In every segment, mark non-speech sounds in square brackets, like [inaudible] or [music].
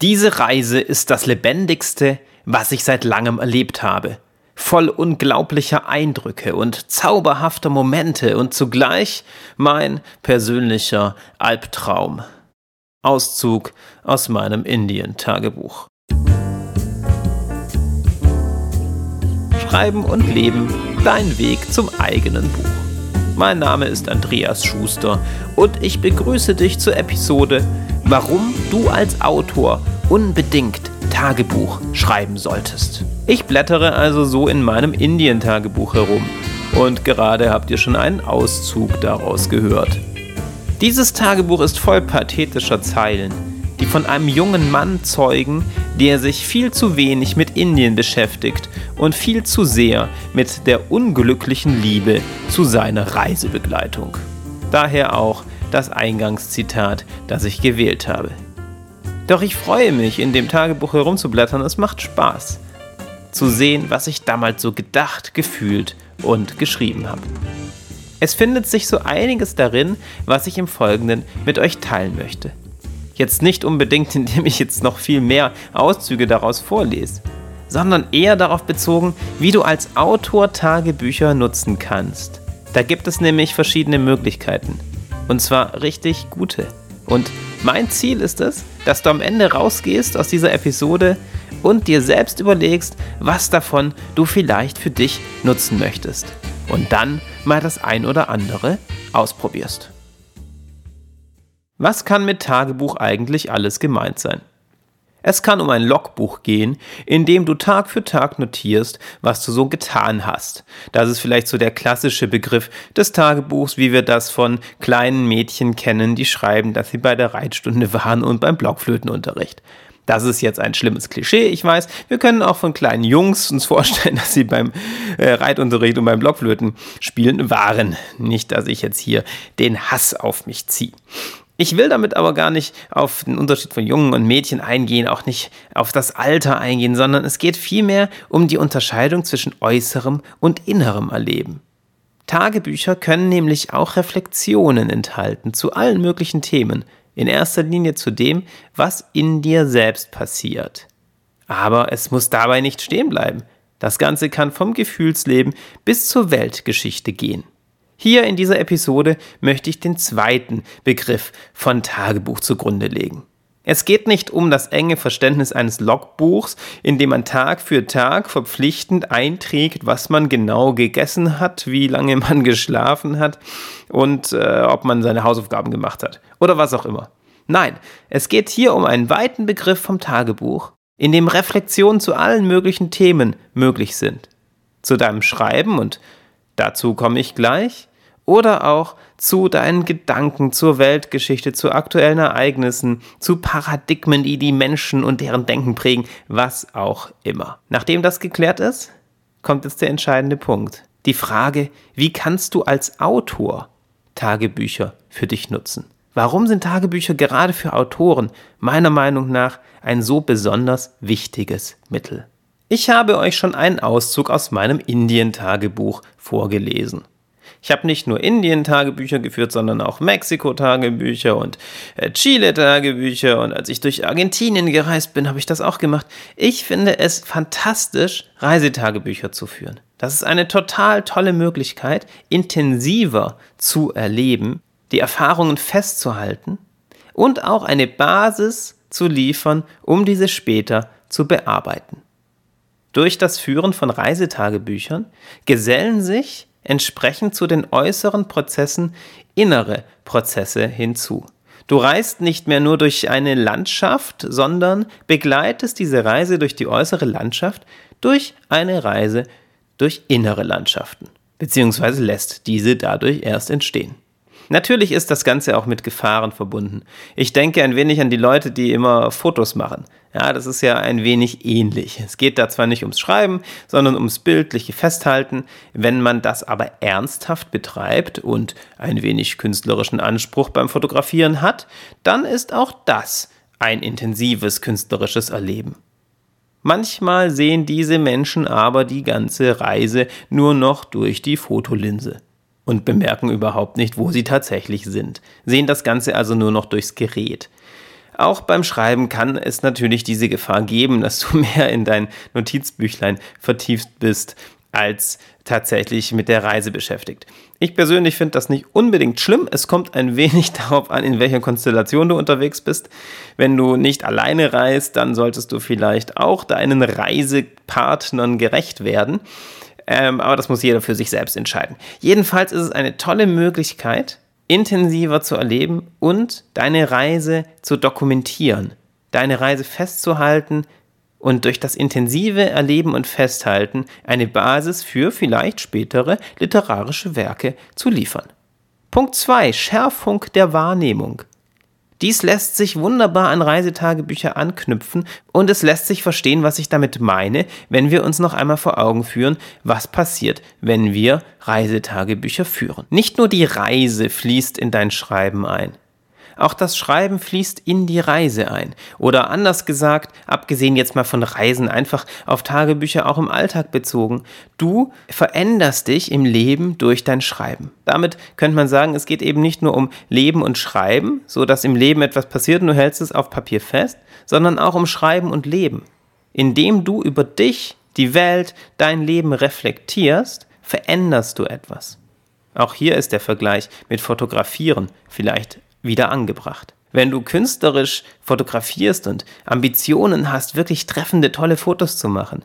Diese Reise ist das lebendigste, was ich seit langem erlebt habe. Voll unglaublicher Eindrücke und zauberhafter Momente und zugleich mein persönlicher Albtraum. Auszug aus meinem Indien-Tagebuch. Schreiben und Leben, dein Weg zum eigenen Buch. Mein Name ist Andreas Schuster und ich begrüße dich zur Episode Warum du als Autor unbedingt Tagebuch schreiben solltest. Ich blättere also so in meinem Indien-Tagebuch herum und gerade habt ihr schon einen Auszug daraus gehört. Dieses Tagebuch ist voll pathetischer Zeilen, die von einem jungen Mann zeugen, der sich viel zu wenig mit Indien beschäftigt und viel zu sehr mit der unglücklichen Liebe zu seiner Reisebegleitung. Daher auch das Eingangszitat, das ich gewählt habe. Doch ich freue mich, in dem Tagebuch herumzublättern, es macht Spaß zu sehen, was ich damals so gedacht, gefühlt und geschrieben habe. Es findet sich so einiges darin, was ich im Folgenden mit euch teilen möchte. Jetzt nicht unbedingt, [laughs] indem ich jetzt noch viel mehr Auszüge daraus vorlese, sondern eher darauf bezogen, wie du als Autor Tagebücher nutzen kannst. Da gibt es nämlich verschiedene Möglichkeiten. Und zwar richtig gute. Und mein Ziel ist es, dass du am Ende rausgehst aus dieser Episode und dir selbst überlegst, was davon du vielleicht für dich nutzen möchtest. Und dann mal das ein oder andere ausprobierst. Was kann mit Tagebuch eigentlich alles gemeint sein? Es kann um ein Logbuch gehen, in dem du Tag für Tag notierst, was du so getan hast. Das ist vielleicht so der klassische Begriff des Tagebuchs, wie wir das von kleinen Mädchen kennen, die schreiben, dass sie bei der Reitstunde [laughs] waren und beim Blockflötenunterricht. Das ist jetzt ein schlimmes Klischee, ich weiß. Wir können auch von kleinen Jungs uns vorstellen, [laughs] dass sie beim äh, Reitunterricht und beim Blockflöten spielen waren. Nicht, dass ich jetzt hier den Hass auf mich ziehe. Ich will damit aber gar nicht auf den Unterschied von Jungen und Mädchen eingehen, auch nicht auf das Alter eingehen, sondern es geht vielmehr um die Unterscheidung zwischen äußerem und innerem Erleben. Tagebücher können nämlich auch Reflexionen enthalten zu allen möglichen Themen, in erster Linie zu dem, was in dir selbst passiert. Aber es muss dabei nicht stehen bleiben. Das Ganze kann vom Gefühlsleben bis zur Weltgeschichte gehen. Hier in dieser Episode möchte ich den zweiten Begriff von Tagebuch zugrunde legen. Es geht nicht um das enge Verständnis eines Logbuchs, in dem man Tag für Tag verpflichtend einträgt, was man genau gegessen hat, wie lange [laughs] man geschlafen hat und äh, ob man seine Hausaufgaben gemacht hat oder was auch immer. Nein, es geht hier um einen weiten Begriff vom Tagebuch, in dem Reflexionen zu allen möglichen Themen möglich sind. Zu deinem Schreiben und dazu komme ich gleich oder auch zu deinen Gedanken zur Weltgeschichte, zu aktuellen Ereignissen, zu Paradigmen, die die Menschen und deren Denken prägen, was auch immer. Nachdem das geklärt ist, kommt jetzt der entscheidende Punkt. Die Frage, wie kannst du als Autor Tagebücher für dich nutzen? Warum sind Tagebücher gerade für Autoren meiner Meinung nach ein so besonders wichtiges Mittel? Ich habe euch schon einen Auszug aus meinem Indien-Tagebuch vorgelesen. Ich habe nicht nur Indien-Tagebücher geführt, sondern auch Mexiko-Tagebücher und äh, Chile-Tagebücher. Und als ich durch Argentinien gereist bin, habe ich das auch gemacht. Ich finde es fantastisch, Reisetagebücher zu führen. Das ist eine total tolle Möglichkeit, intensiver zu erleben, die Erfahrungen festzuhalten und auch eine Basis zu liefern, um diese später zu bearbeiten. Durch das Führen von Reisetagebüchern gesellen sich entsprechend zu den äußeren Prozessen innere Prozesse hinzu. Du reist nicht mehr nur durch eine Landschaft, sondern begleitest diese Reise durch die äußere Landschaft durch eine Reise durch innere Landschaften, beziehungsweise lässt diese dadurch erst entstehen. Natürlich ist das Ganze auch mit Gefahren verbunden. Ich denke ein wenig an die Leute, die immer Fotos machen. Ja, das ist ja ein wenig ähnlich. Es geht da zwar nicht ums Schreiben, sondern ums bildliche Festhalten. Wenn man das aber ernsthaft betreibt und ein wenig künstlerischen Anspruch beim Fotografieren hat, dann ist auch das ein intensives künstlerisches Erleben. Manchmal sehen diese Menschen aber die ganze Reise nur noch durch die Fotolinse und bemerken überhaupt nicht, wo sie tatsächlich sind, sehen das Ganze also nur noch durchs Gerät. Auch beim Schreiben kann es natürlich diese Gefahr geben, dass du [laughs] mehr in dein Notizbüchlein vertieft bist, als tatsächlich mit der Reise beschäftigt. Ich persönlich finde das nicht unbedingt schlimm. Es kommt ein [laughs] wenig darauf an, in welcher Konstellation du unterwegs bist. Wenn du nicht alleine reist, dann solltest du vielleicht auch deinen Reisepartnern gerecht werden. Ähm, aber das muss jeder für sich selbst entscheiden. Jedenfalls ist es eine tolle Möglichkeit, intensiver zu erleben und deine Reise zu dokumentieren, deine Reise festzuhalten und durch das intensive Erleben und Festhalten eine Basis für vielleicht spätere literarische Werke zu liefern. Punkt 2. Schärfung der Wahrnehmung. Dies lässt sich wunderbar an Reisetagebücher anknüpfen und es lässt sich verstehen, was ich damit meine, wenn wir uns noch einmal vor Augen führen, was passiert, wenn wir Reisetagebücher führen. Nicht nur die Reise fließt in dein Schreiben ein. Auch das Schreiben fließt in die Reise ein. Oder anders gesagt, abgesehen jetzt mal von Reisen, einfach auf Tagebücher auch im Alltag bezogen. Du veränderst dich im Leben durch dein Schreiben. Damit könnte man sagen, es geht eben nicht nur um Leben und Schreiben, so dass im Leben etwas passiert und du hältst es auf Papier fest, sondern auch um Schreiben und Leben. Indem du über dich, die Welt, dein Leben reflektierst, veränderst du etwas. Auch hier ist der Vergleich mit Fotografieren vielleicht wieder angebracht. Wenn du künstlerisch fotografierst und Ambitionen hast, wirklich treffende, tolle Fotos zu machen,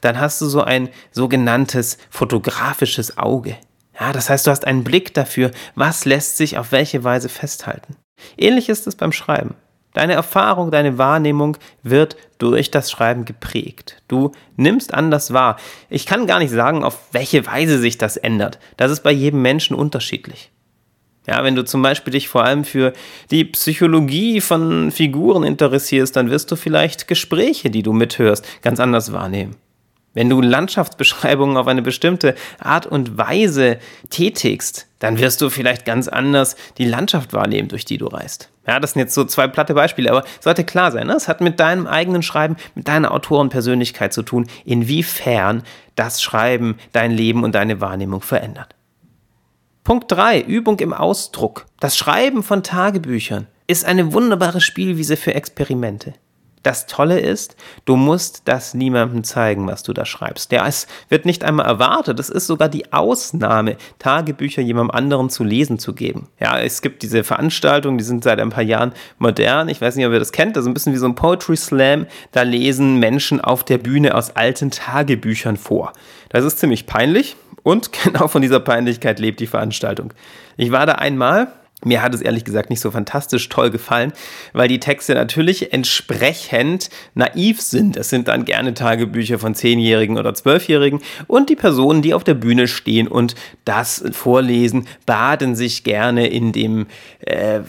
dann hast du so ein sogenanntes fotografisches Auge. Ja, das heißt, du hast einen Blick dafür, was lässt sich auf welche Weise festhalten. Ähnlich ist es beim Schreiben. Deine Erfahrung, deine Wahrnehmung wird durch das Schreiben geprägt. Du nimmst anders wahr. Ich kann gar nicht sagen, auf welche Weise sich das ändert. Das ist bei jedem Menschen unterschiedlich. Ja, wenn du zum Beispiel dich vor allem für die Psychologie von Figuren interessierst, dann wirst du vielleicht Gespräche, die du mithörst, ganz anders wahrnehmen. Wenn du Landschaftsbeschreibungen auf eine bestimmte Art und Weise tätigst, dann wirst du vielleicht ganz anders die Landschaft wahrnehmen, durch die du reist. Ja, das sind jetzt so zwei platte Beispiele, aber sollte klar sein, ne? es hat mit deinem eigenen Schreiben, mit deiner Autorenpersönlichkeit zu tun, inwiefern das Schreiben dein Leben und deine Wahrnehmung verändert. Punkt 3. Übung im Ausdruck. Das Schreiben von Tagebüchern ist eine wunderbare Spielwiese für Experimente. Das Tolle ist, du musst das niemandem zeigen, was du da schreibst. Ja, es wird nicht einmal erwartet. Es ist sogar die Ausnahme, Tagebücher jemandem anderen zu lesen zu geben. Ja, es gibt diese Veranstaltungen, die sind seit ein paar Jahren modern. Ich weiß nicht, ob ihr das kennt. Das ist ein bisschen wie so ein Poetry Slam. Da lesen Menschen auf der Bühne aus alten Tagebüchern vor. Das ist ziemlich peinlich. Und [laughs] genau von dieser Peinlichkeit lebt die Veranstaltung. Ich war da einmal. Mir hat es ehrlich gesagt nicht so fantastisch toll gefallen, weil die Texte natürlich entsprechend naiv sind. Es sind dann gerne Tagebücher von Zehnjährigen oder Zwölfjährigen und die Personen, die auf der Bühne stehen und das vorlesen, baden sich gerne in dem, äh,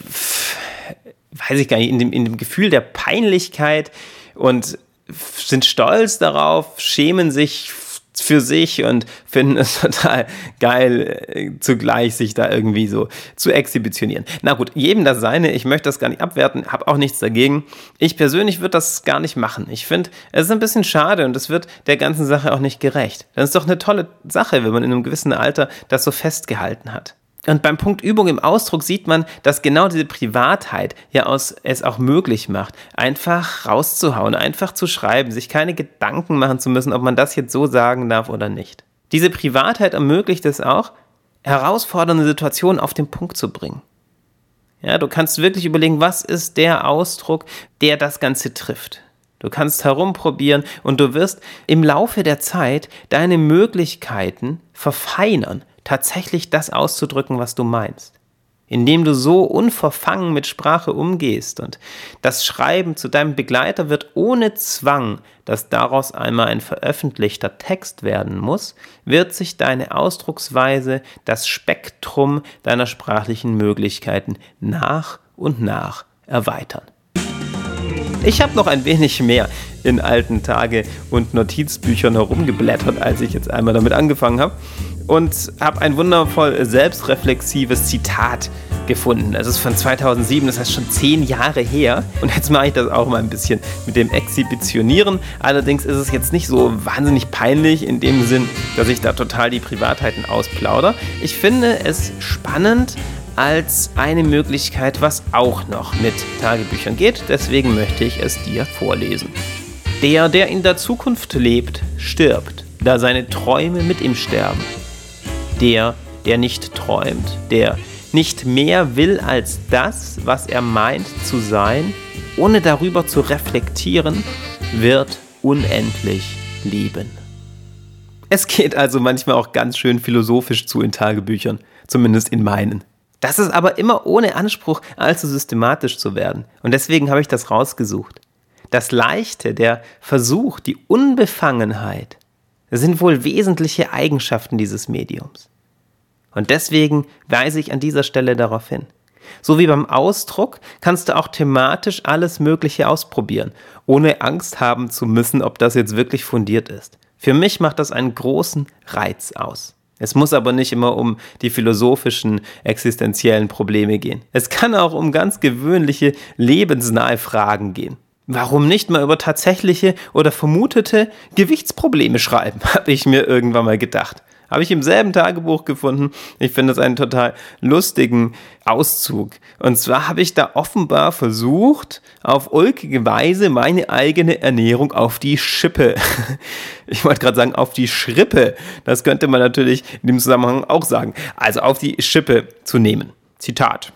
weiß ich gar nicht, in dem, in dem Gefühl der Peinlichkeit und sind stolz darauf, schämen sich für sich und finden es [laughs] total geil, äh, zugleich sich da irgendwie so zu exhibitionieren. Na gut, jedem das seine. Ich möchte das gar nicht abwerten, habe auch nichts dagegen. Ich persönlich würde das gar nicht machen. Ich finde, es ist ein bisschen schade und es wird der ganzen Sache auch nicht gerecht. Das ist doch eine tolle Sache, wenn man in einem gewissen Alter das so festgehalten hat. Und beim Punkt Übung im Ausdruck sieht man, dass genau diese Privatheit ja aus, es auch möglich macht, einfach rauszuhauen, einfach zu schreiben, sich keine Gedanken machen zu müssen, ob man das jetzt so sagen darf oder nicht. Diese Privatheit ermöglicht es auch, herausfordernde Situationen auf den Punkt zu bringen. Ja, du kannst wirklich überlegen, was ist der Ausdruck, der das Ganze trifft. Du kannst herumprobieren und du wirst im Laufe der Zeit deine Möglichkeiten verfeinern, tatsächlich das auszudrücken, was du meinst. Indem du so unverfangen mit Sprache umgehst und das Schreiben zu deinem Begleiter wird ohne Zwang, dass daraus einmal ein veröffentlichter Text werden muss, wird sich deine Ausdrucksweise, das Spektrum deiner sprachlichen Möglichkeiten nach und nach erweitern. Ich habe noch ein wenig mehr in alten Tage- und Notizbüchern herumgeblättert, als ich jetzt einmal damit angefangen habe und habe ein wundervoll selbstreflexives Zitat gefunden. Es ist von 2007, das heißt schon zehn Jahre her. Und jetzt mache ich das auch mal ein bisschen mit dem Exhibitionieren. Allerdings ist es jetzt nicht so wahnsinnig peinlich in dem Sinn, dass ich da total die Privatheiten ausplauder. Ich finde es spannend, als eine Möglichkeit, was auch noch mit Tagebüchern geht. Deswegen möchte ich es dir vorlesen. Der, der in der Zukunft lebt, stirbt, da seine Träume mit ihm sterben. Der, der nicht träumt, der nicht mehr will als das, was er meint zu sein, ohne darüber zu reflektieren, wird unendlich lieben. Es geht also manchmal auch ganz schön philosophisch zu in Tagebüchern, zumindest in meinen. Das ist aber immer ohne Anspruch, allzu systematisch zu werden. Und deswegen habe ich das rausgesucht. Das Leichte, der Versuch, die Unbefangenheit sind wohl wesentliche Eigenschaften dieses Mediums. Und deswegen weise ich an dieser Stelle darauf hin. So wie beim Ausdruck kannst du auch thematisch alles Mögliche ausprobieren, ohne Angst haben zu müssen, ob das jetzt wirklich fundiert ist. Für mich macht das einen großen Reiz aus. Es muss aber nicht immer um die philosophischen, existenziellen Probleme gehen. Es kann auch um ganz gewöhnliche, lebensnahe Fragen gehen. Warum nicht mal über tatsächliche oder vermutete Gewichtsprobleme schreiben, [laughs] habe ich mir irgendwann mal gedacht. Habe ich im selben Tagebuch gefunden. Ich finde das einen total lustigen Auszug. Und zwar habe ich da offenbar versucht, auf ulkige Weise meine eigene Ernährung auf die Schippe. [laughs] Ich wollte gerade sagen, auf die Schrippe. Das könnte man natürlich in dem Zusammenhang auch sagen. Also auf die Schippe zu nehmen. Zitat.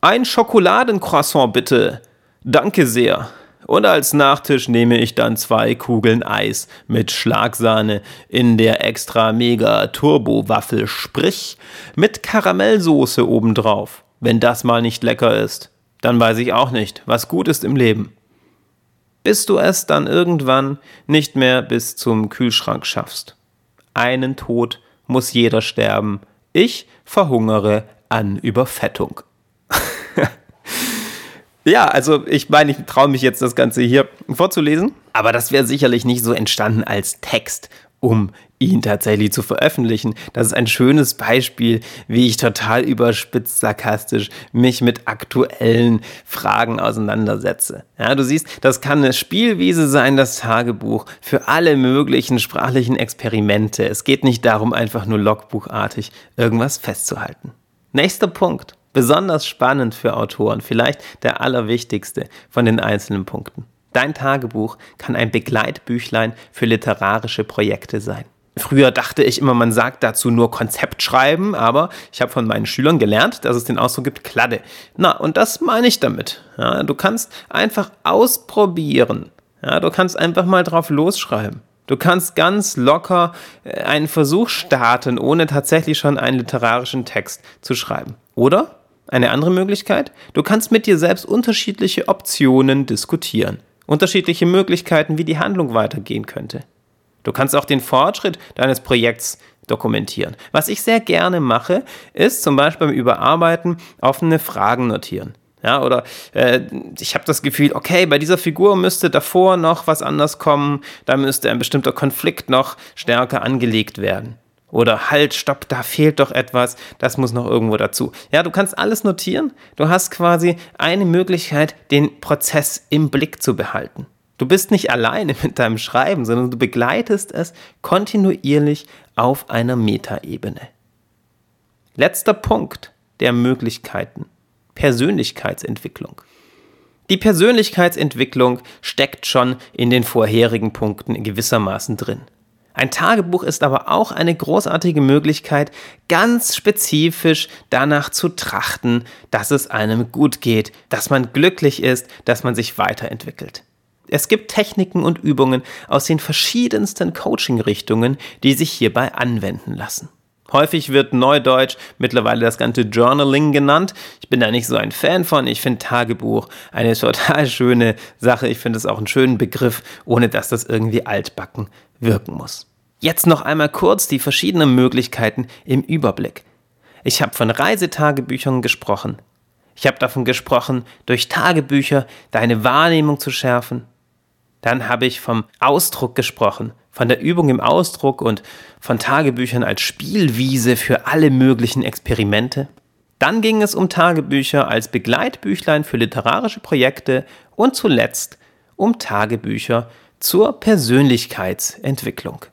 Ein Schokoladencroissant bitte. Danke sehr. Und als Nachtisch nehme ich dann zwei Kugeln Eis mit Schlagsahne in der extra mega Turbo Waffel, sprich mit Karamellsoße obendrauf. Wenn das mal nicht lecker ist, dann weiß ich auch nicht, was gut ist im Leben. Bis du es dann irgendwann nicht mehr bis zum Kühlschrank schaffst. Einen Tod muss jeder sterben. Ich verhungere an Überfettung. Ja, also ich meine, ich traue mich jetzt das Ganze hier vorzulesen, aber das wäre sicherlich nicht so entstanden als Text, um ihn tatsächlich zu veröffentlichen. Das ist ein schönes Beispiel, wie ich total überspitzt sarkastisch mich mit aktuellen Fragen auseinandersetze. Ja, du siehst, das kann eine Spielwiese sein, das Tagebuch, für alle möglichen sprachlichen Experimente. Es geht nicht darum, einfach nur logbuchartig irgendwas festzuhalten. Nächster Punkt besonders spannend für Autoren, vielleicht der allerwichtigste von den einzelnen Punkten. Dein Tagebuch kann ein Begleitbüchlein für literarische Projekte sein. Früher dachte ich immer, man sagt dazu nur Konzept schreiben, aber ich habe von meinen Schülern gelernt, dass es den Ausdruck gibt, Kladde. Na, und das meine ich damit. Ja, du kannst einfach ausprobieren. Ja, du kannst einfach mal drauf losschreiben. Du kannst ganz locker äh, einen Versuch starten, ohne tatsächlich schon einen literarischen Text zu schreiben. Oder eine andere Möglichkeit, du kannst mit dir selbst unterschiedliche Optionen diskutieren, unterschiedliche Möglichkeiten, wie die Handlung weitergehen könnte. Du kannst auch den Fortschritt deines Projekts dokumentieren. Was ich sehr gerne mache, ist zum Beispiel beim Überarbeiten offene Fragen notieren. Ja, oder äh, ich habe das Gefühl, okay, bei dieser Figur müsste davor noch was anders kommen, da müsste ein bestimmter Konflikt noch stärker angelegt werden. Oder halt, stopp, da fehlt doch etwas, das muss noch irgendwo dazu. Ja, du kannst alles notieren. Du hast quasi eine Möglichkeit, den Prozess im Blick zu behalten. Du bist nicht alleine [laughs] mit deinem Schreiben, sondern du begleitest es kontinuierlich auf einer Metaebene. Letzter Punkt der Möglichkeiten. Persönlichkeitsentwicklung. Die Persönlichkeitsentwicklung steckt schon in den vorherigen Punkten gewissermaßen drin. Ein Tagebuch ist aber auch eine großartige Möglichkeit, ganz spezifisch danach zu trachten, dass es einem gut geht, dass man glücklich ist, dass man sich weiterentwickelt. Es gibt Techniken und Übungen aus den verschiedensten Coaching-Richtungen, die sich hierbei anwenden lassen. Häufig wird Neudeutsch mittlerweile das ganze Journaling genannt. Ich bin da nicht so ein Fan von. Ich finde Tagebuch eine [laughs] total schöne Sache. Ich finde es auch einen schönen Begriff, ohne dass das irgendwie altbacken wirken muss. Jetzt noch einmal kurz die verschiedenen Möglichkeiten im Überblick. Ich habe von Reisetagebüchern gesprochen. Ich habe davon gesprochen, durch Tagebücher deine Wahrnehmung zu schärfen. Dann habe ich vom Ausdruck gesprochen, von der Übung im Ausdruck und von Tagebüchern als Spielwiese für alle möglichen Experimente. Dann ging es um Tagebücher als Begleitbüchlein für literarische Projekte und zuletzt um Tagebücher zur Persönlichkeitsentwicklung.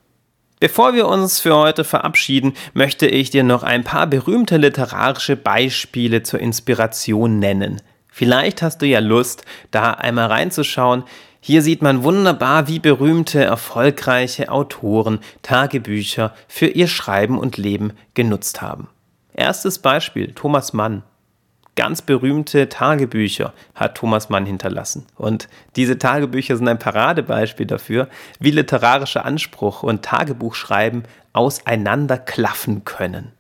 Bevor wir uns für heute verabschieden, möchte ich dir noch ein paar berühmte literarische Beispiele zur Inspiration nennen. Vielleicht hast du ja Lust, da einmal reinzuschauen. Hier sieht man wunderbar, wie berühmte, erfolgreiche Autoren Tagebücher für ihr Schreiben und Leben genutzt haben. Erstes Beispiel, Thomas Mann. Ganz berühmte Tagebücher hat Thomas Mann hinterlassen. Und diese Tagebücher sind ein Paradebeispiel dafür, wie literarischer Anspruch und Tagebuchschreiben auseinanderklaffen können.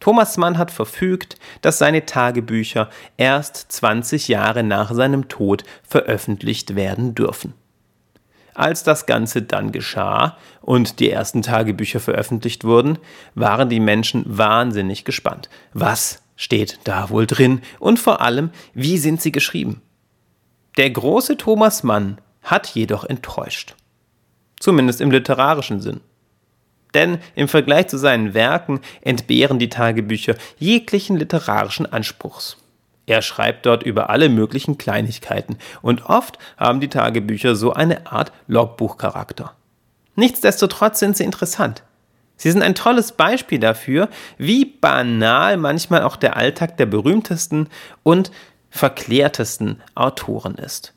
Thomas Mann hat verfügt, dass seine Tagebücher erst 20 Jahre nach seinem Tod veröffentlicht werden dürfen. Als das Ganze dann geschah und die ersten Tagebücher veröffentlicht wurden, waren die Menschen wahnsinnig gespannt. Was steht da wohl drin und vor allem, wie sind sie geschrieben? Der große Thomas Mann hat jedoch enttäuscht. Zumindest im literarischen Sinn. Denn im Vergleich zu seinen Werken entbehren die Tagebücher jeglichen literarischen Anspruchs. Er schreibt dort über alle möglichen Kleinigkeiten und oft haben die Tagebücher so eine Art Logbuchcharakter. Nichtsdestotrotz sind sie interessant. Sie sind ein tolles Beispiel dafür, wie banal manchmal auch der Alltag der berühmtesten und verklärtesten Autoren ist.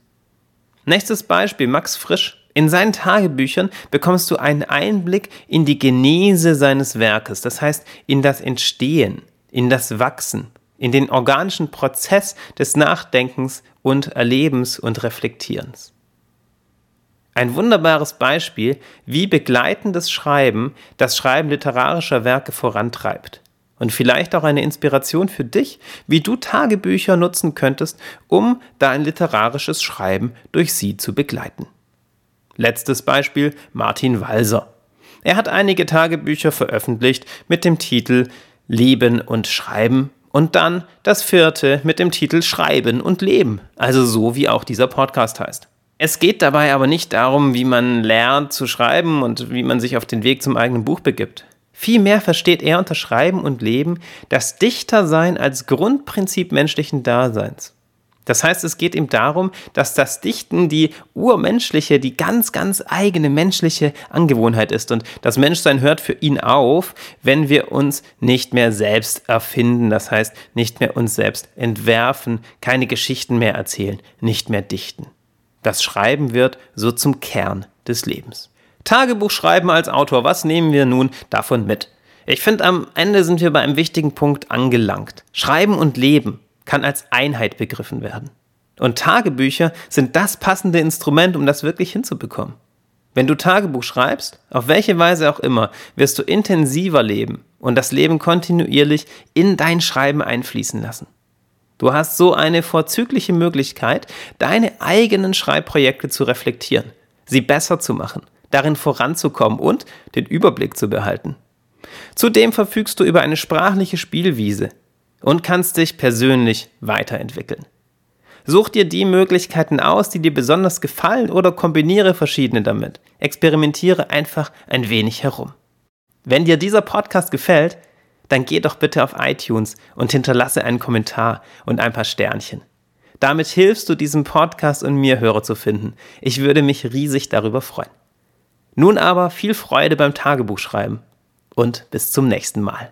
Nächstes Beispiel, Max Frisch. In seinen Tagebüchern bekommst du einen Einblick in die Genese seines Werkes, das heißt in das Entstehen, in das Wachsen, in den organischen Prozess des Nachdenkens und Erlebens und Reflektierens. Ein wunderbares Beispiel, wie begleitendes Schreiben das Schreiben literarischer Werke vorantreibt. Und vielleicht auch eine Inspiration für dich, wie du Tagebücher nutzen könntest, um dein literarisches Schreiben durch sie zu begleiten. Letztes Beispiel Martin Walser. Er hat einige Tagebücher veröffentlicht mit dem Titel Leben und Schreiben und dann das vierte mit dem Titel Schreiben und Leben, also so wie auch dieser Podcast heißt. Es geht dabei aber nicht darum, wie man lernt zu schreiben und wie man sich auf den Weg zum eigenen Buch begibt. Vielmehr versteht er unter Schreiben und Leben das Dichtersein als Grundprinzip menschlichen Daseins. Das heißt, es geht ihm darum, dass das Dichten die urmenschliche, die ganz, ganz eigene menschliche Angewohnheit ist. Und das Menschsein hört für ihn auf, wenn wir uns nicht mehr selbst erfinden. Das heißt, nicht mehr uns selbst entwerfen, keine Geschichten mehr erzählen, nicht mehr dichten. Das Schreiben wird so zum Kern des Lebens. Tagebuch schreiben als Autor, was nehmen wir nun davon mit? Ich finde, am Ende sind wir bei einem wichtigen Punkt angelangt. Schreiben und Leben kann als Einheit begriffen werden. Und Tagebücher sind das passende Instrument, um das wirklich hinzubekommen. Wenn du Tagebuch schreibst, auf welche Weise auch immer, wirst du intensiver leben und das Leben kontinuierlich in dein Schreiben einfließen lassen. Du hast so eine vorzügliche Möglichkeit, deine eigenen Schreibprojekte zu reflektieren, sie besser zu machen, darin voranzukommen und den Überblick zu behalten. Zudem verfügst du über eine sprachliche Spielwiese, und kannst dich persönlich weiterentwickeln. Such dir die Möglichkeiten aus, die dir besonders gefallen oder kombiniere verschiedene damit. Experimentiere einfach ein wenig herum. Wenn dir dieser Podcast gefällt, dann geh doch bitte auf iTunes und hinterlasse einen Kommentar und ein paar Sternchen. Damit hilfst du diesem Podcast und mir Hörer zu finden. Ich würde mich riesig darüber freuen. Nun aber viel Freude beim Tagebuchschreiben und bis zum nächsten Mal.